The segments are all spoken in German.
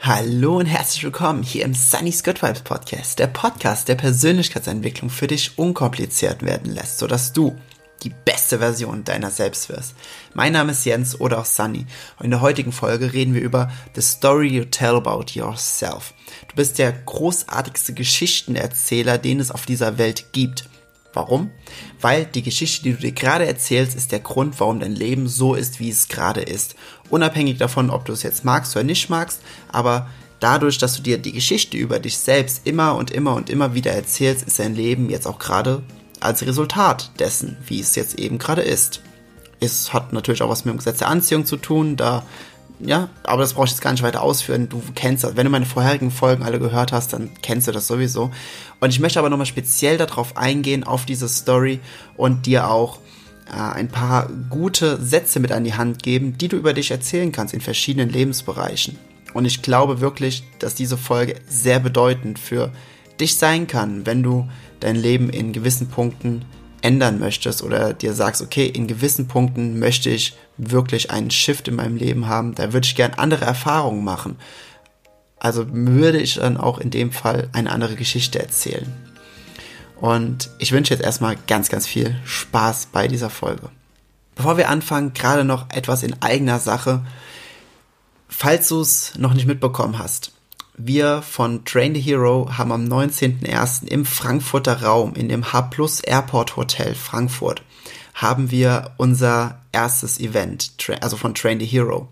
Hallo und herzlich willkommen hier im Sunny's Good Vibes Podcast, der Podcast, der Persönlichkeitsentwicklung für dich unkompliziert werden lässt, sodass du die beste Version deiner selbst wirst. Mein Name ist Jens oder auch Sunny und in der heutigen Folge reden wir über The Story You Tell About Yourself. Du bist der großartigste Geschichtenerzähler, den es auf dieser Welt gibt. Warum? Weil die Geschichte, die du dir gerade erzählst, ist der Grund, warum dein Leben so ist, wie es gerade ist. Unabhängig davon, ob du es jetzt magst oder nicht magst, aber dadurch, dass du dir die Geschichte über dich selbst immer und immer und immer wieder erzählst, ist dein Leben jetzt auch gerade als Resultat dessen, wie es jetzt eben gerade ist. Es hat natürlich auch was mit dem Gesetz der Anziehung zu tun, da ja, aber das brauche ich jetzt gar nicht weiter ausführen. Du kennst das. Wenn du meine vorherigen Folgen alle gehört hast, dann kennst du das sowieso. Und ich möchte aber nochmal speziell darauf eingehen, auf diese Story und dir auch äh, ein paar gute Sätze mit an die Hand geben, die du über dich erzählen kannst in verschiedenen Lebensbereichen. Und ich glaube wirklich, dass diese Folge sehr bedeutend für dich sein kann, wenn du dein Leben in gewissen Punkten ändern möchtest oder dir sagst, okay, in gewissen Punkten möchte ich wirklich einen Shift in meinem Leben haben, da würde ich gern andere Erfahrungen machen. Also würde ich dann auch in dem Fall eine andere Geschichte erzählen. Und ich wünsche jetzt erstmal ganz, ganz viel Spaß bei dieser Folge. Bevor wir anfangen, gerade noch etwas in eigener Sache. Falls du es noch nicht mitbekommen hast, wir von Train the Hero haben am 19.01. im Frankfurter Raum, in dem H Plus Airport Hotel Frankfurt, haben wir unser erstes Event, also von Train the Hero.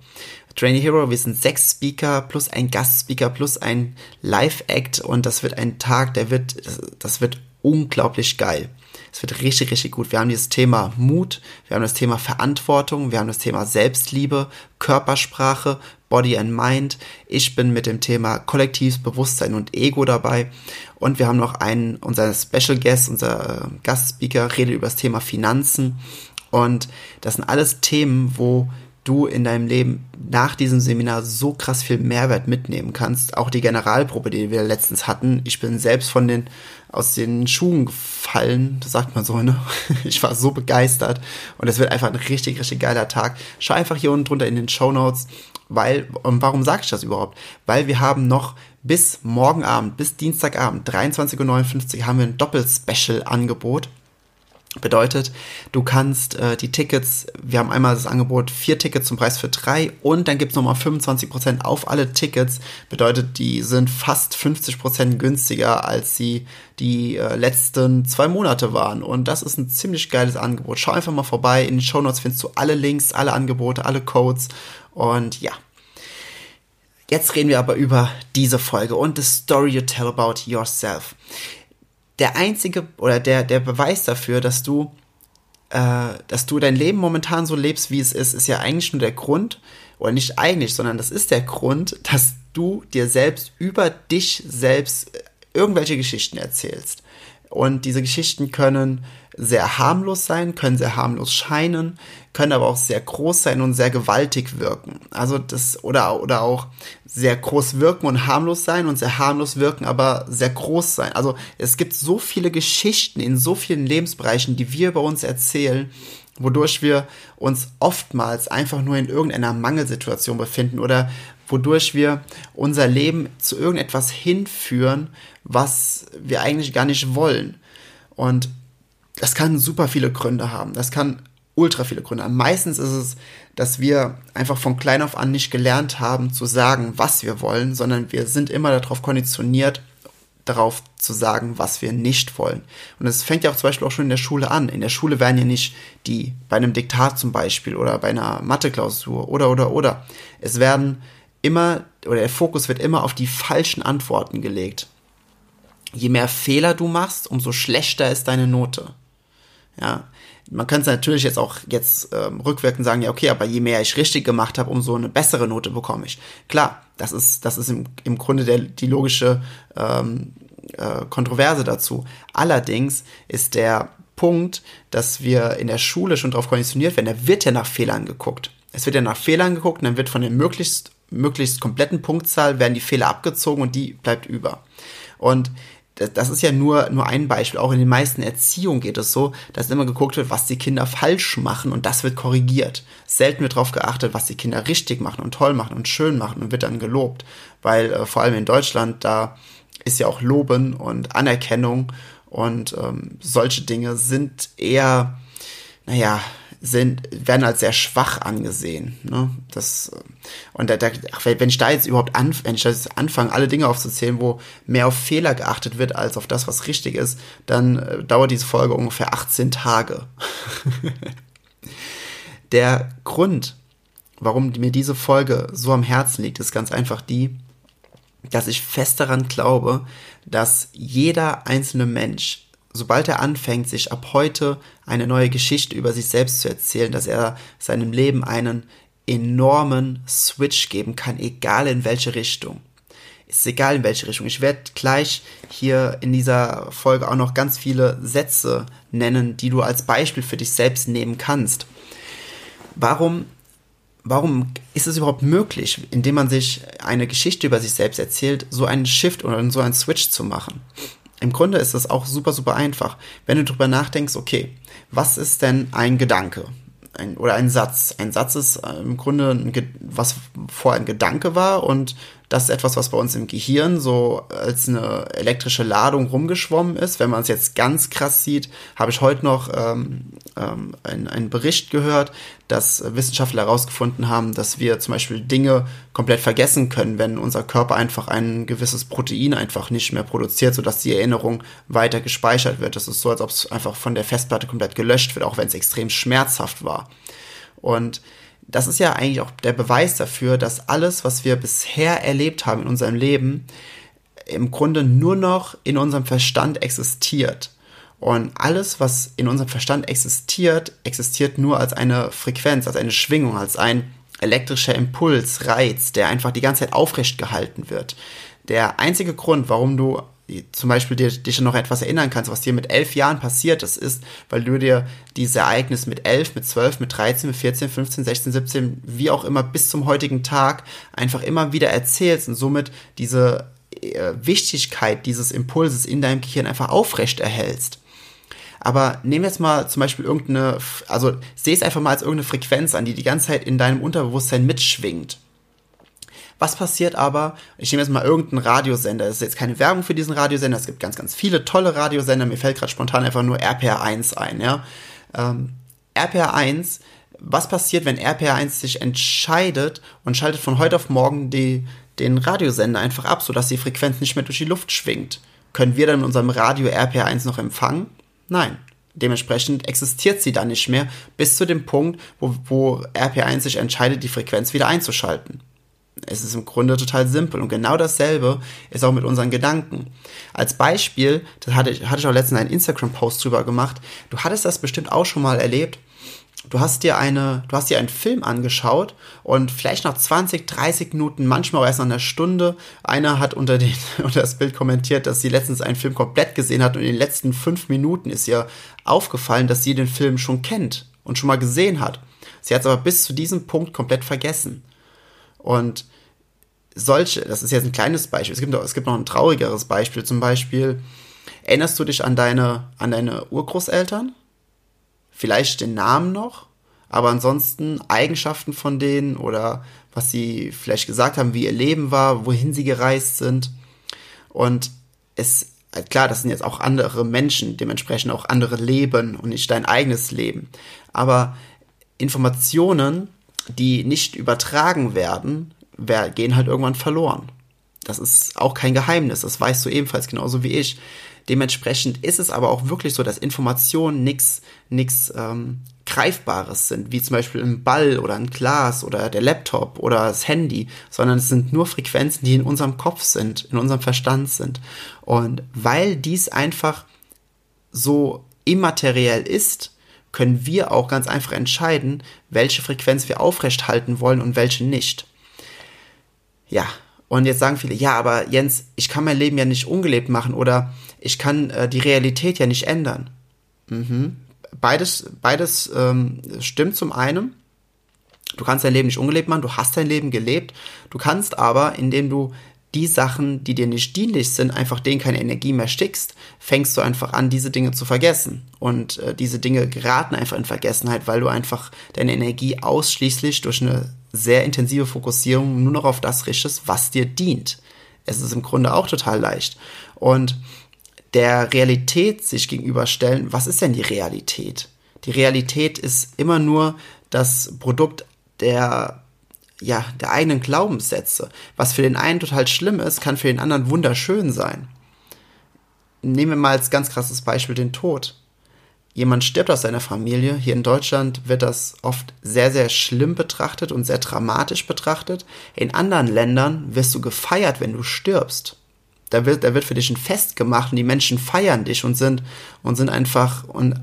Train the Hero, wir sind sechs Speaker plus ein Gastspeaker plus ein Live-Act und das wird ein Tag, der wird, das wird unglaublich geil. Es wird richtig, richtig gut. Wir haben dieses Thema Mut, wir haben das Thema Verantwortung, wir haben das Thema Selbstliebe, Körpersprache, Body and Mind. Ich bin mit dem Thema Kollektivsbewusstsein und Ego dabei. Und wir haben noch einen, unser Special Guest, unser äh, Gastspeaker, redet über das Thema Finanzen. Und das sind alles Themen, wo du in deinem Leben nach diesem Seminar so krass viel Mehrwert mitnehmen kannst. Auch die Generalprobe, die wir letztens hatten. Ich bin selbst von den, aus den Schuhen gefallen, das sagt man so, ne? Ich war so begeistert und es wird einfach ein richtig, richtig geiler Tag. Schau einfach hier unten drunter in den Show Notes, weil, und warum sage ich das überhaupt? Weil wir haben noch bis morgen Abend, bis Dienstagabend, 23.59 Uhr, haben wir ein Doppel-Special-Angebot. Bedeutet, du kannst äh, die Tickets, wir haben einmal das Angebot, vier Tickets zum Preis für drei und dann gibt's nochmal 25% auf alle Tickets. Bedeutet, die sind fast 50% günstiger, als sie die äh, letzten zwei Monate waren. Und das ist ein ziemlich geiles Angebot. Schau einfach mal vorbei. In den Show Notes findest du alle Links, alle Angebote, alle Codes. Und ja. Jetzt reden wir aber über diese Folge und the story you tell about yourself der einzige oder der, der Beweis dafür, dass du, äh, dass du dein Leben momentan so lebst, wie es ist, ist ja eigentlich nur der Grund, oder nicht eigentlich, sondern das ist der Grund, dass du dir selbst über dich selbst äh, irgendwelche Geschichten erzählst. Und diese Geschichten können sehr harmlos sein, können sehr harmlos scheinen, können aber auch sehr groß sein und sehr gewaltig wirken. Also das, oder, oder auch sehr groß wirken und harmlos sein und sehr harmlos wirken, aber sehr groß sein. Also es gibt so viele Geschichten in so vielen Lebensbereichen, die wir bei uns erzählen, wodurch wir uns oftmals einfach nur in irgendeiner Mangelsituation befinden oder wodurch wir unser Leben zu irgendetwas hinführen, was wir eigentlich gar nicht wollen. Und das kann super viele Gründe haben. Das kann ultra viele Gründe haben. Meistens ist es, dass wir einfach von klein auf an nicht gelernt haben zu sagen, was wir wollen, sondern wir sind immer darauf konditioniert, darauf zu sagen, was wir nicht wollen. Und es fängt ja auch zum Beispiel auch schon in der Schule an. In der Schule werden ja nicht die, bei einem Diktat zum Beispiel oder bei einer Mathe-Klausur oder, oder, oder. Es werden immer, oder der Fokus wird immer auf die falschen Antworten gelegt. Je mehr Fehler du machst, umso schlechter ist deine Note. Ja, man kann es natürlich jetzt auch jetzt ähm, rückwirkend sagen, ja okay, aber je mehr ich richtig gemacht habe, umso eine bessere Note bekomme ich. Klar, das ist das ist im, im Grunde der, die logische ähm, äh, Kontroverse dazu. Allerdings ist der Punkt, dass wir in der Schule schon darauf konditioniert werden, da wird ja nach Fehlern geguckt. Es wird ja nach Fehlern geguckt und dann wird von der möglichst möglichst kompletten Punktzahl werden die Fehler abgezogen und die bleibt über. Und das ist ja nur, nur ein Beispiel. Auch in den meisten Erziehungen geht es so, dass immer geguckt wird, was die Kinder falsch machen und das wird korrigiert. Selten wird darauf geachtet, was die Kinder richtig machen und toll machen und schön machen und wird dann gelobt. Weil äh, vor allem in Deutschland, da ist ja auch Loben und Anerkennung und ähm, solche Dinge sind eher, naja, sind, werden als sehr schwach angesehen. Ne? Das, äh, und da, da, wenn ich da jetzt überhaupt an, wenn ich jetzt anfange, alle Dinge aufzuzählen, wo mehr auf Fehler geachtet wird als auf das, was richtig ist, dann äh, dauert diese Folge ungefähr 18 Tage. Der Grund, warum mir diese Folge so am Herzen liegt, ist ganz einfach die, dass ich fest daran glaube, dass jeder einzelne Mensch sobald er anfängt, sich ab heute eine neue Geschichte über sich selbst zu erzählen, dass er seinem Leben einen enormen Switch geben kann, egal in welche Richtung. Ist egal in welche Richtung. Ich werde gleich hier in dieser Folge auch noch ganz viele Sätze nennen, die du als Beispiel für dich selbst nehmen kannst. Warum, warum ist es überhaupt möglich, indem man sich eine Geschichte über sich selbst erzählt, so einen Shift oder so einen Switch zu machen? Im Grunde ist es auch super, super einfach. Wenn du darüber nachdenkst, okay, was ist denn ein Gedanke? Ein, oder ein Satz. Ein Satz ist äh, im Grunde, ein, was vorher ein Gedanke war und das ist etwas, was bei uns im Gehirn so als eine elektrische Ladung rumgeschwommen ist. Wenn man es jetzt ganz krass sieht, habe ich heute noch ähm, ähm, einen, einen Bericht gehört, dass Wissenschaftler herausgefunden haben, dass wir zum Beispiel Dinge komplett vergessen können, wenn unser Körper einfach ein gewisses Protein einfach nicht mehr produziert, sodass die Erinnerung weiter gespeichert wird. Das ist so, als ob es einfach von der Festplatte komplett gelöscht wird, auch wenn es extrem schmerzhaft war. Und das ist ja eigentlich auch der Beweis dafür, dass alles, was wir bisher erlebt haben in unserem Leben, im Grunde nur noch in unserem Verstand existiert. Und alles, was in unserem Verstand existiert, existiert nur als eine Frequenz, als eine Schwingung, als ein elektrischer Impuls, Reiz, der einfach die ganze Zeit aufrecht gehalten wird. Der einzige Grund, warum du zum Beispiel dir, dich noch etwas erinnern kannst, was dir mit elf Jahren passiert ist, ist, weil du dir diese Ereignisse mit elf, mit zwölf, mit 13, mit 14, 15, 16, 17, wie auch immer bis zum heutigen Tag einfach immer wieder erzählst und somit diese äh, Wichtigkeit dieses Impulses in deinem Gehirn einfach aufrecht erhältst. Aber nehmen wir jetzt mal zum Beispiel irgendeine, also seh es einfach mal als irgendeine Frequenz an, die die ganze Zeit in deinem Unterbewusstsein mitschwingt. Was passiert aber? Ich nehme jetzt mal irgendeinen Radiosender. Das ist jetzt keine Werbung für diesen Radiosender. Es gibt ganz, ganz viele tolle Radiosender. Mir fällt gerade spontan einfach nur RPR1 ein. Ja? Ähm, RPR1, was passiert, wenn RPR1 sich entscheidet und schaltet von heute auf morgen die, den Radiosender einfach ab, sodass die Frequenz nicht mehr durch die Luft schwingt? Können wir dann in unserem Radio RPR1 noch empfangen? Nein. Dementsprechend existiert sie dann nicht mehr bis zu dem Punkt, wo, wo RP1 sich entscheidet, die Frequenz wieder einzuschalten. Es ist im Grunde total simpel. Und genau dasselbe ist auch mit unseren Gedanken. Als Beispiel, das hatte ich, hatte ich auch letztens einen Instagram-Post drüber gemacht. Du hattest das bestimmt auch schon mal erlebt. Du hast dir eine, du hast dir einen Film angeschaut und vielleicht nach 20, 30 Minuten, manchmal auch erst nach einer Stunde. Einer hat unter, den, unter das Bild kommentiert, dass sie letztens einen Film komplett gesehen hat und in den letzten fünf Minuten ist ihr aufgefallen, dass sie den Film schon kennt und schon mal gesehen hat. Sie hat es aber bis zu diesem Punkt komplett vergessen. Und solche, das ist jetzt ein kleines Beispiel, es gibt, noch, es gibt noch ein traurigeres Beispiel, zum Beispiel, erinnerst du dich an deine, an deine Urgroßeltern? Vielleicht den Namen noch, aber ansonsten Eigenschaften von denen oder was sie vielleicht gesagt haben, wie ihr Leben war, wohin sie gereist sind. Und es, klar, das sind jetzt auch andere Menschen, dementsprechend auch andere Leben und nicht dein eigenes Leben. Aber Informationen, die nicht übertragen werden, gehen halt irgendwann verloren. Das ist auch kein Geheimnis, das weißt du ebenfalls genauso wie ich. Dementsprechend ist es aber auch wirklich so, dass Informationen nichts nix, ähm, Greifbares sind, wie zum Beispiel ein Ball oder ein Glas oder der Laptop oder das Handy, sondern es sind nur Frequenzen, die in unserem Kopf sind, in unserem Verstand sind. Und weil dies einfach so immateriell ist, können wir auch ganz einfach entscheiden, welche Frequenz wir aufrecht halten wollen und welche nicht. Ja, und jetzt sagen viele, ja, aber Jens, ich kann mein Leben ja nicht ungelebt machen oder ich kann äh, die Realität ja nicht ändern. Mhm. Beides, beides ähm, stimmt zum einen. Du kannst dein Leben nicht ungelebt machen, du hast dein Leben gelebt. Du kannst aber, indem du die Sachen, die dir nicht dienlich sind, einfach denen keine Energie mehr stickst, fängst du einfach an, diese Dinge zu vergessen. Und äh, diese Dinge geraten einfach in Vergessenheit, weil du einfach deine Energie ausschließlich durch eine sehr intensive Fokussierung nur noch auf das richtest, was dir dient. Es ist im Grunde auch total leicht. Und der Realität sich gegenüberstellen, was ist denn die Realität? Die Realität ist immer nur das Produkt der ja, der eigenen Glaubenssätze. Was für den einen total schlimm ist, kann für den anderen wunderschön sein. Nehmen wir mal als ganz krasses Beispiel den Tod. Jemand stirbt aus seiner Familie. Hier in Deutschland wird das oft sehr, sehr schlimm betrachtet und sehr dramatisch betrachtet. In anderen Ländern wirst du gefeiert, wenn du stirbst. Da wird, da wird für dich ein Fest gemacht und die Menschen feiern dich und sind, und sind einfach, und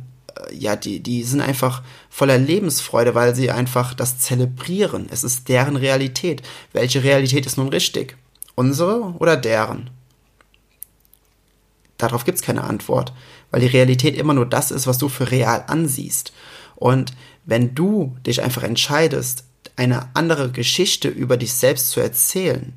ja, die, die sind einfach voller Lebensfreude, weil sie einfach das zelebrieren. Es ist deren Realität. Welche Realität ist nun richtig? Unsere oder deren? Darauf gibt es keine Antwort, weil die Realität immer nur das ist, was du für real ansiehst. Und wenn du dich einfach entscheidest, eine andere Geschichte über dich selbst zu erzählen,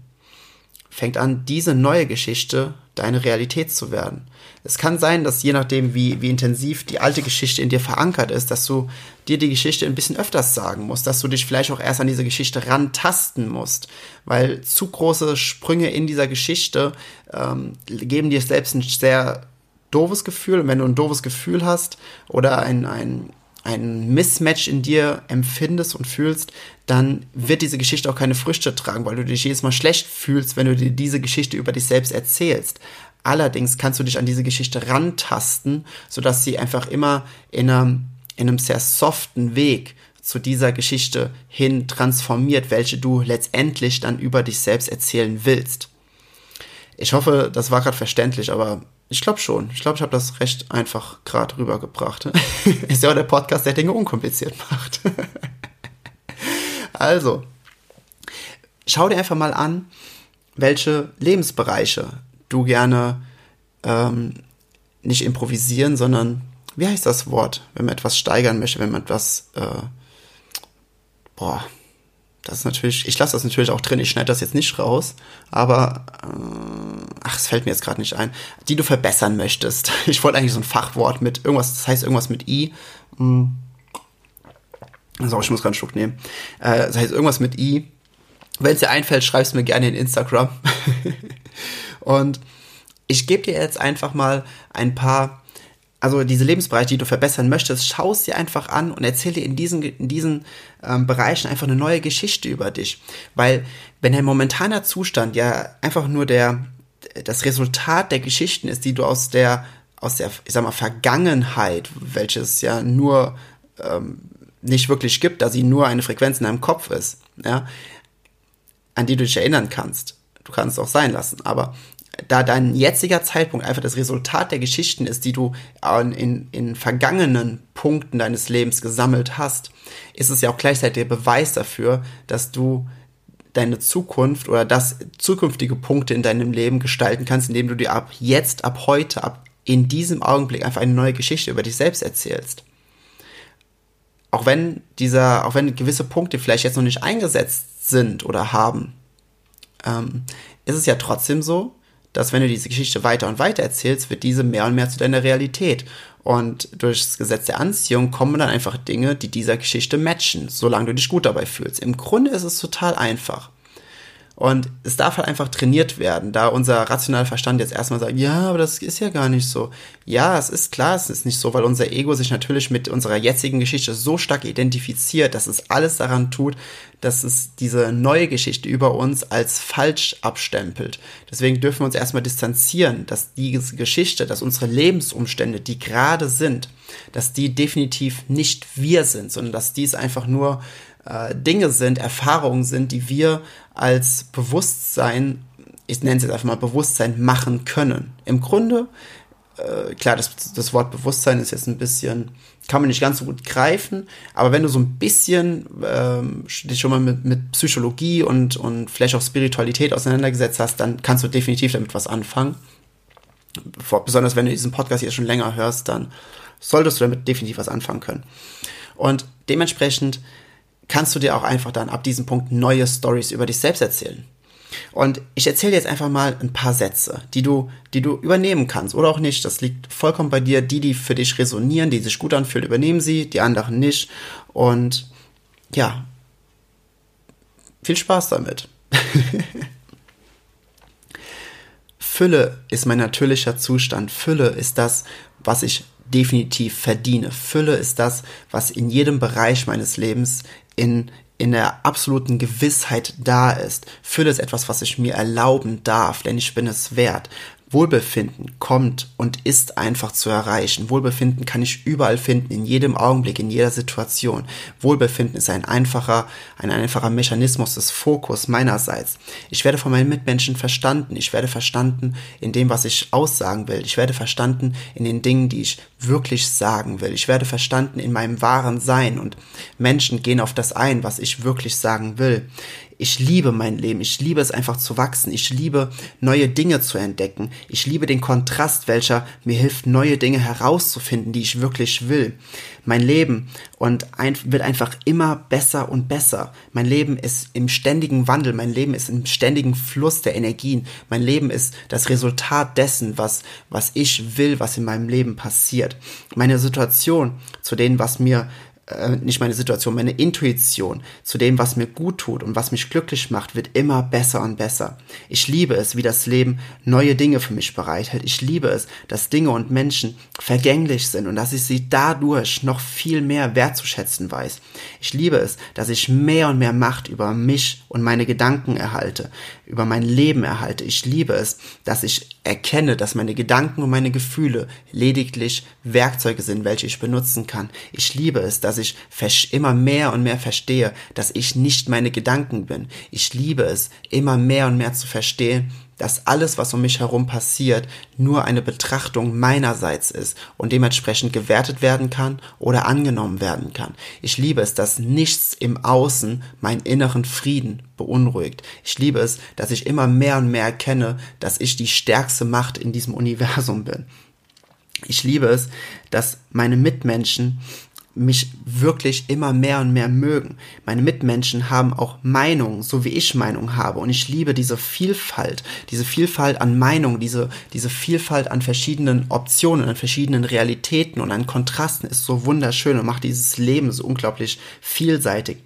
fängt an, diese neue Geschichte deine Realität zu werden. Es kann sein, dass je nachdem, wie, wie intensiv die alte Geschichte in dir verankert ist, dass du dir die Geschichte ein bisschen öfters sagen musst, dass du dich vielleicht auch erst an diese Geschichte rantasten musst, weil zu große Sprünge in dieser Geschichte ähm, geben dir selbst ein sehr doofes Gefühl. Und wenn du ein doofes Gefühl hast oder ein, ein, ein Mismatch in dir empfindest und fühlst, dann wird diese Geschichte auch keine Früchte tragen, weil du dich jedes Mal schlecht fühlst, wenn du dir diese Geschichte über dich selbst erzählst. Allerdings kannst du dich an diese Geschichte rantasten, sodass sie einfach immer in einem, in einem sehr soften Weg zu dieser Geschichte hin transformiert, welche du letztendlich dann über dich selbst erzählen willst. Ich hoffe, das war gerade verständlich, aber ich glaube schon. Ich glaube, ich habe das recht einfach gerade rübergebracht. Ist ja auch der Podcast, der Dinge unkompliziert macht. also, schau dir einfach mal an, welche Lebensbereiche du gerne ähm, nicht improvisieren, sondern wie heißt das Wort, wenn man etwas steigern möchte, wenn man etwas, äh, boah, das ist natürlich, ich lasse das natürlich auch drin, ich schneide das jetzt nicht raus, aber, äh, ach, es fällt mir jetzt gerade nicht ein, die du verbessern möchtest. Ich wollte eigentlich so ein Fachwort mit irgendwas, das heißt irgendwas mit I. Hm. So, ich muss gerade einen Schluck nehmen. Äh, das heißt irgendwas mit I. Wenn es dir einfällt, schreib es mir gerne in Instagram. Und ich gebe dir jetzt einfach mal ein paar, also diese Lebensbereiche, die du verbessern möchtest, schau es dir einfach an und erzähl dir in diesen, in diesen ähm, Bereichen einfach eine neue Geschichte über dich. Weil wenn dein momentaner Zustand ja einfach nur der, das Resultat der Geschichten ist, die du aus der, aus der, ich sag mal, Vergangenheit, welches ja nur ähm, nicht wirklich gibt, da sie nur eine Frequenz in deinem Kopf ist, ja, an die du dich erinnern kannst. Du kannst es auch sein lassen, aber da dein jetziger Zeitpunkt einfach das Resultat der Geschichten ist, die du in, in vergangenen Punkten deines Lebens gesammelt hast, ist es ja auch gleichzeitig der Beweis dafür, dass du deine Zukunft oder das zukünftige Punkte in deinem Leben gestalten kannst, indem du dir ab jetzt, ab heute, ab in diesem Augenblick einfach eine neue Geschichte über dich selbst erzählst. Auch wenn dieser, auch wenn gewisse Punkte vielleicht jetzt noch nicht eingesetzt sind oder haben, ähm, ist es ja trotzdem so, dass wenn du diese Geschichte weiter und weiter erzählst, wird diese mehr und mehr zu deiner Realität. Und durch das Gesetz der Anziehung kommen dann einfach Dinge, die dieser Geschichte matchen, solange du dich gut dabei fühlst. Im Grunde ist es total einfach. Und es darf halt einfach trainiert werden, da unser rationaler Verstand jetzt erstmal sagt, ja, aber das ist ja gar nicht so. Ja, es ist klar, es ist nicht so, weil unser Ego sich natürlich mit unserer jetzigen Geschichte so stark identifiziert, dass es alles daran tut, dass es diese neue Geschichte über uns als falsch abstempelt. Deswegen dürfen wir uns erstmal distanzieren, dass diese Geschichte, dass unsere Lebensumstände, die gerade sind, dass die definitiv nicht wir sind, sondern dass dies einfach nur äh, Dinge sind, Erfahrungen sind, die wir als Bewusstsein, ich nenne es jetzt einfach mal Bewusstsein machen können. Im Grunde, äh, klar, das, das Wort Bewusstsein ist jetzt ein bisschen, kann man nicht ganz so gut greifen, aber wenn du so ein bisschen ähm, dich schon mal mit, mit Psychologie und, und vielleicht auch Spiritualität auseinandergesetzt hast, dann kannst du definitiv damit was anfangen. Vor, besonders wenn du diesen Podcast jetzt schon länger hörst, dann solltest du damit definitiv was anfangen können. Und dementsprechend kannst du dir auch einfach dann ab diesem Punkt neue Stories über dich selbst erzählen. Und ich erzähle jetzt einfach mal ein paar Sätze, die du, die du übernehmen kannst oder auch nicht. Das liegt vollkommen bei dir. Die, die für dich resonieren, die sich gut anfühlen, übernehmen sie, die anderen nicht. Und ja, viel Spaß damit. Fülle ist mein natürlicher Zustand. Fülle ist das, was ich definitiv verdiene. Fülle ist das, was in jedem Bereich meines Lebens in, in der absoluten Gewissheit da ist. Fülle ist etwas, was ich mir erlauben darf, denn ich bin es wert. Wohlbefinden kommt und ist einfach zu erreichen. Wohlbefinden kann ich überall finden, in jedem Augenblick, in jeder Situation. Wohlbefinden ist ein einfacher, ein einfacher Mechanismus des Fokus meinerseits. Ich werde von meinen Mitmenschen verstanden. Ich werde verstanden in dem, was ich aussagen will. Ich werde verstanden in den Dingen, die ich wirklich sagen will. Ich werde verstanden in meinem wahren Sein und Menschen gehen auf das ein, was ich wirklich sagen will. Ich liebe mein Leben. Ich liebe es einfach zu wachsen. Ich liebe neue Dinge zu entdecken. Ich liebe den Kontrast, welcher mir hilft, neue Dinge herauszufinden, die ich wirklich will. Mein Leben und ein, wird einfach immer besser und besser. Mein Leben ist im ständigen Wandel. Mein Leben ist im ständigen Fluss der Energien. Mein Leben ist das Resultat dessen, was, was ich will, was in meinem Leben passiert. Meine Situation zu denen, was mir äh, nicht meine Situation, meine Intuition zu dem, was mir gut tut und was mich glücklich macht, wird immer besser und besser. Ich liebe es, wie das Leben neue Dinge für mich bereithält. Ich liebe es, dass Dinge und Menschen vergänglich sind und dass ich sie dadurch noch viel mehr wertzuschätzen weiß. Ich liebe es, dass ich mehr und mehr Macht über mich und meine Gedanken erhalte, über mein Leben erhalte. Ich liebe es, dass ich erkenne, dass meine Gedanken und meine Gefühle lediglich Werkzeuge sind, welche ich benutzen kann. Ich liebe es, dass ich immer mehr und mehr verstehe, dass ich nicht meine Gedanken bin. Ich liebe es, immer mehr und mehr zu verstehen, dass alles, was um mich herum passiert, nur eine Betrachtung meinerseits ist und dementsprechend gewertet werden kann oder angenommen werden kann. Ich liebe es, dass nichts im Außen meinen inneren Frieden beunruhigt. Ich liebe es, dass ich immer mehr und mehr erkenne, dass ich die stärkste Macht in diesem Universum bin. Ich liebe es, dass meine Mitmenschen mich wirklich immer mehr und mehr mögen. Meine Mitmenschen haben auch Meinungen, so wie ich Meinung habe. Und ich liebe diese Vielfalt, diese Vielfalt an Meinungen, diese, diese Vielfalt an verschiedenen Optionen, an verschiedenen Realitäten und an Kontrasten ist so wunderschön und macht dieses Leben so unglaublich vielseitig.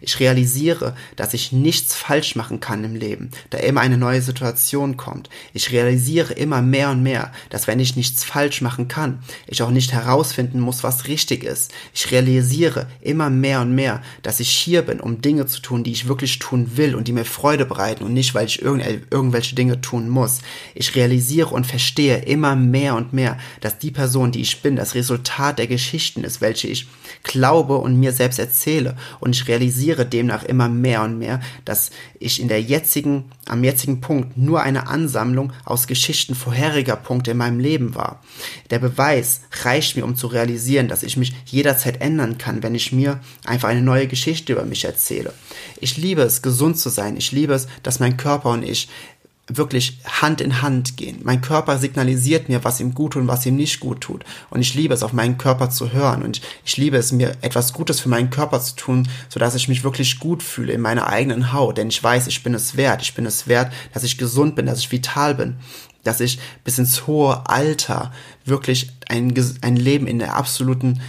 Ich realisiere, dass ich nichts falsch machen kann im Leben, da immer eine neue Situation kommt. Ich realisiere immer mehr und mehr, dass wenn ich nichts falsch machen kann, ich auch nicht herausfinden muss, was richtig ist. Ich realisiere immer mehr und mehr, dass ich hier bin, um Dinge zu tun, die ich wirklich tun will und die mir Freude bereiten und nicht, weil ich irgendwelche Dinge tun muss. Ich realisiere und verstehe immer mehr und mehr, dass die Person, die ich bin, das Resultat der Geschichten ist, welche ich glaube und mir selbst erzähle. Und ich realisiere, realisiere demnach immer mehr und mehr, dass ich in der jetzigen, am jetzigen Punkt nur eine Ansammlung aus Geschichten vorheriger Punkte in meinem Leben war. Der Beweis reicht mir, um zu realisieren, dass ich mich jederzeit ändern kann, wenn ich mir einfach eine neue Geschichte über mich erzähle. Ich liebe es, gesund zu sein. Ich liebe es, dass mein Körper und ich wirklich Hand in Hand gehen. Mein Körper signalisiert mir, was ihm gut tut und was ihm nicht gut tut. Und ich liebe es, auf meinen Körper zu hören. Und ich liebe es, mir etwas Gutes für meinen Körper zu tun, sodass ich mich wirklich gut fühle in meiner eigenen Haut. Denn ich weiß, ich bin es wert. Ich bin es wert, dass ich gesund bin, dass ich vital bin. Dass ich bis ins hohe Alter wirklich ein, ein Leben in der absoluten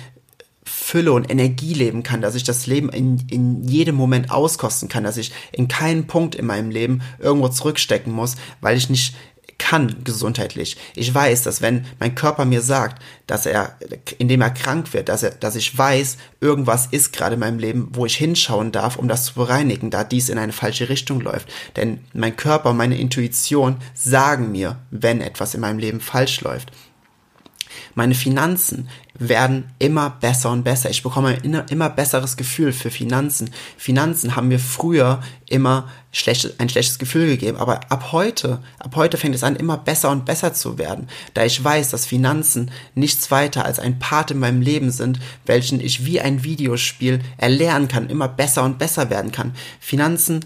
Fülle und Energie leben kann, dass ich das Leben in, in jedem Moment auskosten kann, dass ich in keinen Punkt in meinem Leben irgendwo zurückstecken muss, weil ich nicht kann gesundheitlich. Ich weiß, dass wenn mein Körper mir sagt, dass er, indem er krank wird, dass er, dass ich weiß, irgendwas ist gerade in meinem Leben, wo ich hinschauen darf, um das zu bereinigen, da dies in eine falsche Richtung läuft. Denn mein Körper, meine Intuition sagen mir, wenn etwas in meinem Leben falsch läuft. Meine Finanzen werden immer besser und besser. Ich bekomme ein immer besseres Gefühl für Finanzen. Finanzen haben mir früher immer schlecht, ein schlechtes Gefühl gegeben, aber ab heute, ab heute fängt es an, immer besser und besser zu werden, da ich weiß, dass Finanzen nichts weiter als ein Part in meinem Leben sind, welchen ich wie ein Videospiel erlernen kann, immer besser und besser werden kann. Finanzen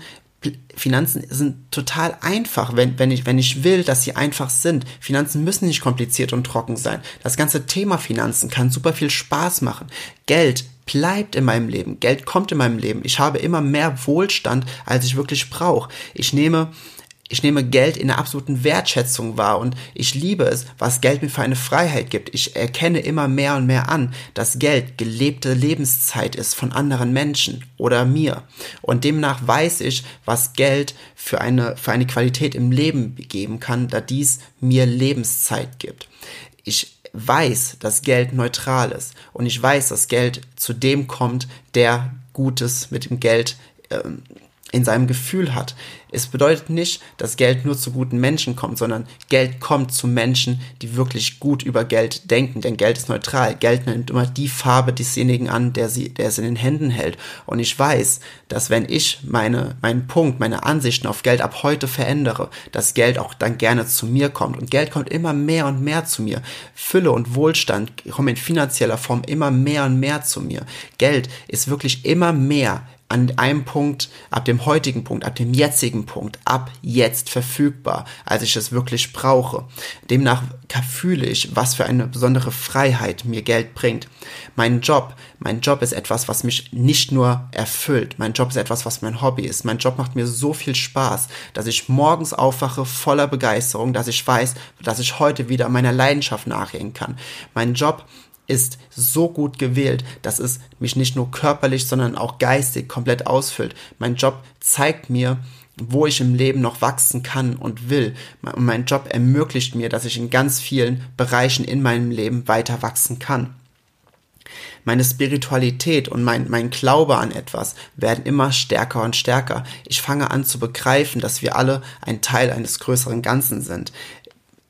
Finanzen sind total einfach, wenn, wenn, ich, wenn ich will, dass sie einfach sind. Finanzen müssen nicht kompliziert und trocken sein. Das ganze Thema Finanzen kann super viel Spaß machen. Geld bleibt in meinem Leben. Geld kommt in meinem Leben. Ich habe immer mehr Wohlstand, als ich wirklich brauche. Ich nehme ich nehme Geld in der absoluten Wertschätzung wahr und ich liebe es, was Geld mir für eine Freiheit gibt. Ich erkenne immer mehr und mehr an, dass Geld gelebte Lebenszeit ist von anderen Menschen oder mir. Und demnach weiß ich, was Geld für eine, für eine Qualität im Leben geben kann, da dies mir Lebenszeit gibt. Ich weiß, dass Geld neutral ist und ich weiß, dass Geld zu dem kommt, der Gutes mit dem Geld ähm, in seinem Gefühl hat. Es bedeutet nicht, dass Geld nur zu guten Menschen kommt, sondern Geld kommt zu Menschen, die wirklich gut über Geld denken, denn Geld ist neutral. Geld nimmt immer die Farbe desjenigen an, der, sie, der es in den Händen hält. Und ich weiß, dass wenn ich meine, meinen Punkt, meine Ansichten auf Geld ab heute verändere, dass Geld auch dann gerne zu mir kommt. Und Geld kommt immer mehr und mehr zu mir. Fülle und Wohlstand kommen in finanzieller Form immer mehr und mehr zu mir. Geld ist wirklich immer mehr an einem Punkt, ab dem heutigen Punkt, ab dem jetzigen Punkt, ab jetzt verfügbar, als ich es wirklich brauche. Demnach fühle ich, was für eine besondere Freiheit mir Geld bringt. Mein Job, mein Job ist etwas, was mich nicht nur erfüllt. Mein Job ist etwas, was mein Hobby ist. Mein Job macht mir so viel Spaß, dass ich morgens aufwache voller Begeisterung, dass ich weiß, dass ich heute wieder meiner Leidenschaft nachgehen kann. Mein Job ist so gut gewählt, dass es mich nicht nur körperlich, sondern auch geistig komplett ausfüllt. Mein Job zeigt mir, wo ich im Leben noch wachsen kann und will. Und mein Job ermöglicht mir, dass ich in ganz vielen Bereichen in meinem Leben weiter wachsen kann. Meine Spiritualität und mein, mein Glaube an etwas werden immer stärker und stärker. Ich fange an zu begreifen, dass wir alle ein Teil eines größeren Ganzen sind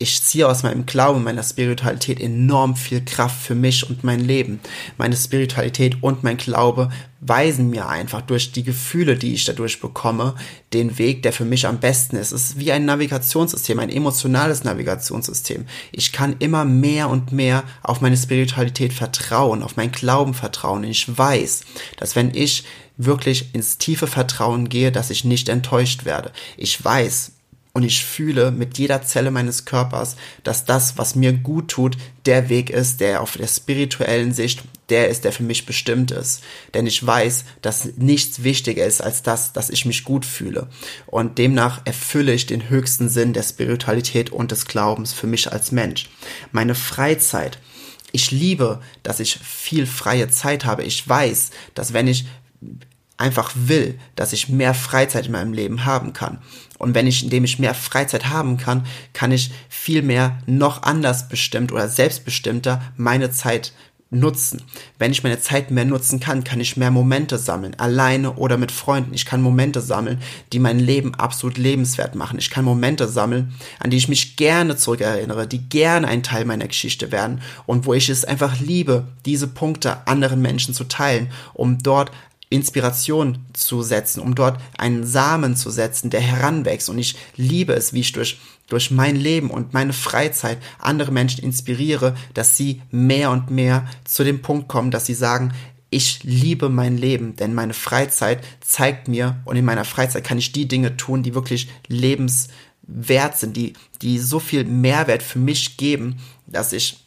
ich ziehe aus meinem Glauben, meiner Spiritualität enorm viel Kraft für mich und mein Leben. Meine Spiritualität und mein Glaube weisen mir einfach durch die Gefühle, die ich dadurch bekomme, den Weg, der für mich am besten ist. Es ist wie ein Navigationssystem, ein emotionales Navigationssystem. Ich kann immer mehr und mehr auf meine Spiritualität vertrauen, auf meinen Glauben vertrauen. Ich weiß, dass wenn ich wirklich ins tiefe Vertrauen gehe, dass ich nicht enttäuscht werde. Ich weiß, und ich fühle mit jeder Zelle meines Körpers, dass das, was mir gut tut, der Weg ist, der auf der spirituellen Sicht der ist, der für mich bestimmt ist. Denn ich weiß, dass nichts wichtiger ist als das, dass ich mich gut fühle. Und demnach erfülle ich den höchsten Sinn der Spiritualität und des Glaubens für mich als Mensch. Meine Freizeit. Ich liebe, dass ich viel freie Zeit habe. Ich weiß, dass wenn ich einfach will, dass ich mehr Freizeit in meinem Leben haben kann. Und wenn ich, indem ich mehr Freizeit haben kann, kann ich viel mehr noch anders bestimmt oder selbstbestimmter meine Zeit nutzen. Wenn ich meine Zeit mehr nutzen kann, kann ich mehr Momente sammeln, alleine oder mit Freunden. Ich kann Momente sammeln, die mein Leben absolut lebenswert machen. Ich kann Momente sammeln, an die ich mich gerne zurückerinnere, die gerne ein Teil meiner Geschichte werden und wo ich es einfach liebe, diese Punkte anderen Menschen zu teilen, um dort Inspiration zu setzen, um dort einen Samen zu setzen, der heranwächst. Und ich liebe es, wie ich durch, durch mein Leben und meine Freizeit andere Menschen inspiriere, dass sie mehr und mehr zu dem Punkt kommen, dass sie sagen, ich liebe mein Leben, denn meine Freizeit zeigt mir und in meiner Freizeit kann ich die Dinge tun, die wirklich lebenswert sind, die, die so viel Mehrwert für mich geben, dass ich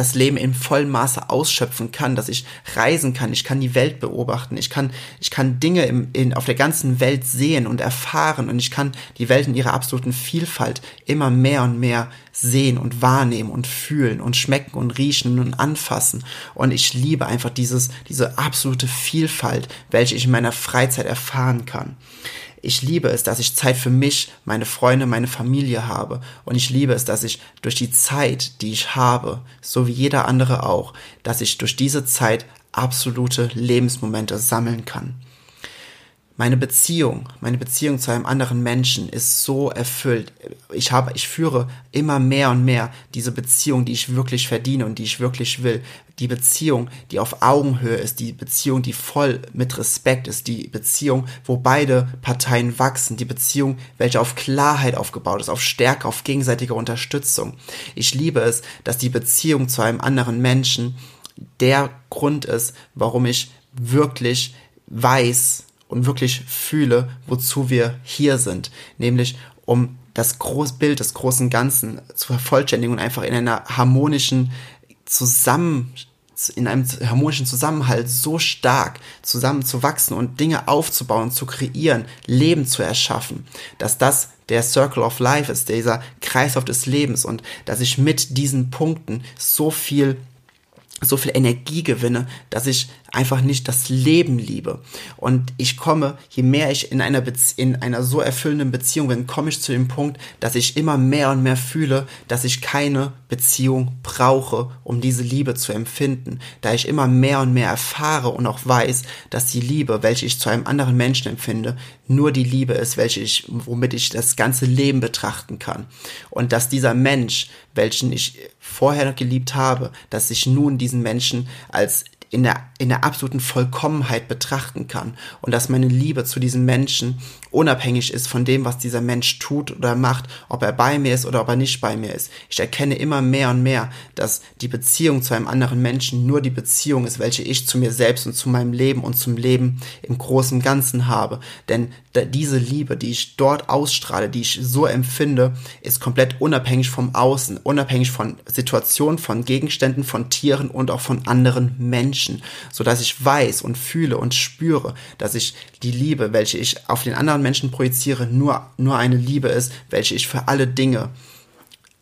das Leben in vollem Maße ausschöpfen kann, dass ich reisen kann, ich kann die Welt beobachten, ich kann, ich kann Dinge im, in, auf der ganzen Welt sehen und erfahren und ich kann die Welt in ihrer absoluten Vielfalt immer mehr und mehr sehen und wahrnehmen und fühlen und schmecken und riechen und anfassen. Und ich liebe einfach dieses, diese absolute Vielfalt, welche ich in meiner Freizeit erfahren kann. Ich liebe es, dass ich Zeit für mich, meine Freunde, meine Familie habe. Und ich liebe es, dass ich durch die Zeit, die ich habe, so wie jeder andere auch, dass ich durch diese Zeit absolute Lebensmomente sammeln kann. Meine Beziehung, meine Beziehung zu einem anderen Menschen ist so erfüllt. Ich habe, ich führe immer mehr und mehr diese Beziehung, die ich wirklich verdiene und die ich wirklich will. Die Beziehung, die auf Augenhöhe ist, die Beziehung, die voll mit Respekt ist, die Beziehung, wo beide Parteien wachsen, die Beziehung, welche auf Klarheit aufgebaut ist, auf Stärke, auf gegenseitige Unterstützung. Ich liebe es, dass die Beziehung zu einem anderen Menschen der Grund ist, warum ich wirklich weiß, und wirklich fühle, wozu wir hier sind, nämlich um das Großbild des großen Ganzen zu vervollständigen und einfach in einer harmonischen Zusammen in einem harmonischen Zusammenhalt so stark zusammenzuwachsen und Dinge aufzubauen, zu kreieren, Leben zu erschaffen, dass das der Circle of Life ist, dieser Kreislauf des Lebens und dass ich mit diesen Punkten so viel so viel Energie gewinne, dass ich einfach nicht das Leben liebe. Und ich komme, je mehr ich in einer, in einer so erfüllenden Beziehung bin, komme ich zu dem Punkt, dass ich immer mehr und mehr fühle, dass ich keine Beziehung brauche, um diese Liebe zu empfinden. Da ich immer mehr und mehr erfahre und auch weiß, dass die Liebe, welche ich zu einem anderen Menschen empfinde, nur die Liebe ist, welche ich, womit ich das ganze Leben betrachten kann. Und dass dieser Mensch, welchen ich vorher geliebt habe, dass ich nun diesen Menschen als in der, in der absoluten Vollkommenheit betrachten kann. Und dass meine Liebe zu diesem Menschen unabhängig ist von dem, was dieser Mensch tut oder macht, ob er bei mir ist oder ob er nicht bei mir ist. Ich erkenne immer mehr und mehr, dass die Beziehung zu einem anderen Menschen nur die Beziehung ist, welche ich zu mir selbst und zu meinem Leben und zum Leben im großen Ganzen habe. Denn diese Liebe, die ich dort ausstrahle, die ich so empfinde, ist komplett unabhängig vom Außen, unabhängig von Situationen, von Gegenständen, von Tieren und auch von anderen Menschen, so dass ich weiß und fühle und spüre, dass ich die Liebe, welche ich auf den anderen Menschen projiziere, nur, nur eine Liebe ist, welche ich für alle Dinge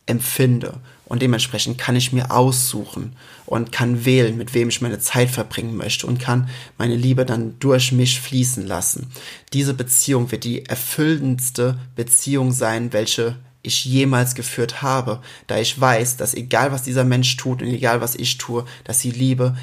empfinde. Und dementsprechend kann ich mir aussuchen und kann wählen, mit wem ich meine Zeit verbringen möchte und kann meine Liebe dann durch mich fließen lassen. Diese Beziehung wird die erfüllendste Beziehung sein, welche ich jemals geführt habe, da ich weiß, dass egal was dieser Mensch tut und egal was ich tue, dass die Liebe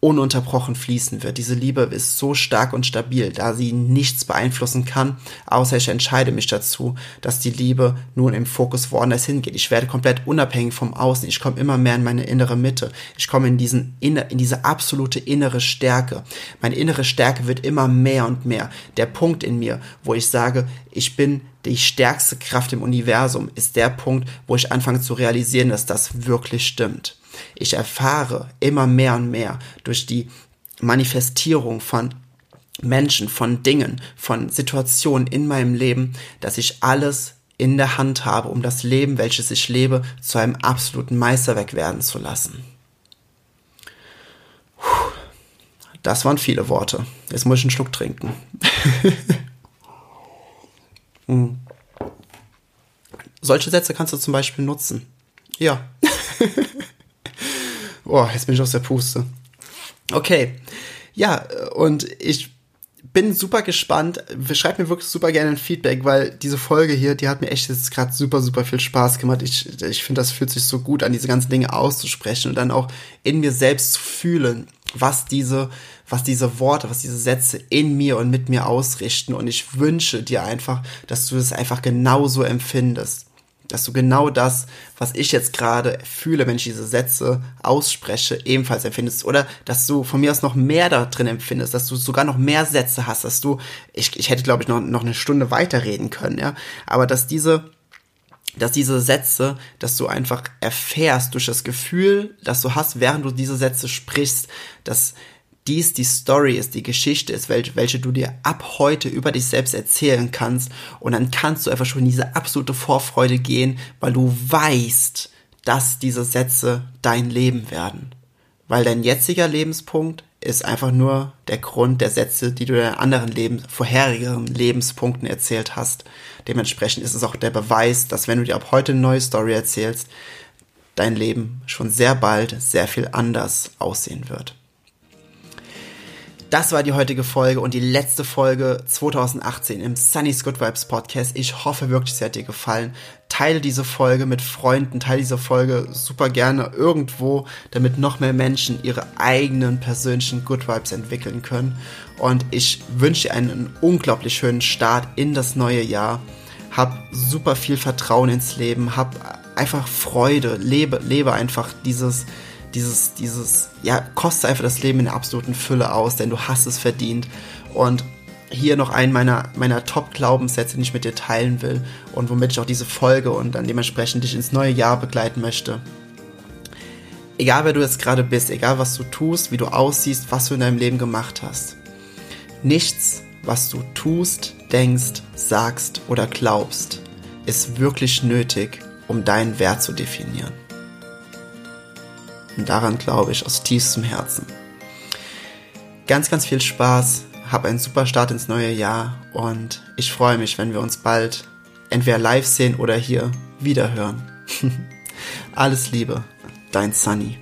ununterbrochen fließen wird. Diese Liebe ist so stark und stabil, da sie nichts beeinflussen kann, außer ich entscheide mich dazu, dass die Liebe nun im Fokus woanders hingeht. Ich werde komplett unabhängig vom Außen. Ich komme immer mehr in meine innere Mitte. Ich komme in diesen in diese absolute innere Stärke. Meine innere Stärke wird immer mehr und mehr. Der Punkt in mir, wo ich sage, ich bin die stärkste Kraft im Universum, ist der Punkt, wo ich anfange zu realisieren, dass das wirklich stimmt. Ich erfahre immer mehr und mehr durch die Manifestierung von Menschen, von Dingen, von Situationen in meinem Leben, dass ich alles in der Hand habe, um das Leben, welches ich lebe, zu einem absoluten Meisterwerk werden zu lassen. Das waren viele Worte. Jetzt muss ich einen Schluck trinken. hm. Solche Sätze kannst du zum Beispiel nutzen. Ja. Boah, jetzt bin ich aus der Puste. Okay. Ja, und ich bin super gespannt. Schreibt mir wirklich super gerne ein Feedback, weil diese Folge hier, die hat mir echt jetzt gerade super, super viel Spaß gemacht. Ich, ich finde, das fühlt sich so gut an, diese ganzen Dinge auszusprechen und dann auch in mir selbst zu fühlen, was diese, was diese Worte, was diese Sätze in mir und mit mir ausrichten. Und ich wünsche dir einfach, dass du das einfach genauso empfindest dass du genau das, was ich jetzt gerade fühle, wenn ich diese Sätze ausspreche, ebenfalls empfindest. Oder dass du von mir aus noch mehr da drin empfindest, dass du sogar noch mehr Sätze hast, dass du, ich, ich hätte glaube ich noch, noch eine Stunde weiterreden können, ja. Aber dass diese, dass diese Sätze, dass du einfach erfährst durch das Gefühl, das du hast, während du diese Sätze sprichst, dass dies die Story ist, die Geschichte ist, welche, welche du dir ab heute über dich selbst erzählen kannst. Und dann kannst du einfach schon in diese absolute Vorfreude gehen, weil du weißt, dass diese Sätze dein Leben werden. Weil dein jetziger Lebenspunkt ist einfach nur der Grund der Sätze, die du in anderen Leben, vorherigen Lebenspunkten erzählt hast. Dementsprechend ist es auch der Beweis, dass wenn du dir ab heute eine neue Story erzählst, dein Leben schon sehr bald sehr viel anders aussehen wird. Das war die heutige Folge und die letzte Folge 2018 im Sunny's Good Vibes Podcast. Ich hoffe wirklich, sie hat dir gefallen. Teile diese Folge mit Freunden, teile diese Folge super gerne irgendwo, damit noch mehr Menschen ihre eigenen persönlichen Good Vibes entwickeln können. Und ich wünsche dir einen unglaublich schönen Start in das neue Jahr. Hab super viel Vertrauen ins Leben, hab einfach Freude, lebe, lebe einfach dieses, dieses, dieses, ja, koste einfach das Leben in der absoluten Fülle aus, denn du hast es verdient. Und hier noch einen meiner, meiner Top-Glaubenssätze, den ich mit dir teilen will und womit ich auch diese Folge und dann dementsprechend dich ins neue Jahr begleiten möchte. Egal wer du jetzt gerade bist, egal was du tust, wie du aussiehst, was du in deinem Leben gemacht hast. Nichts, was du tust, denkst, sagst oder glaubst, ist wirklich nötig, um deinen Wert zu definieren. Und daran glaube ich aus tiefstem Herzen. Ganz, ganz viel Spaß, hab einen super Start ins neue Jahr und ich freue mich, wenn wir uns bald entweder live sehen oder hier wiederhören. Alles Liebe, dein Sunny.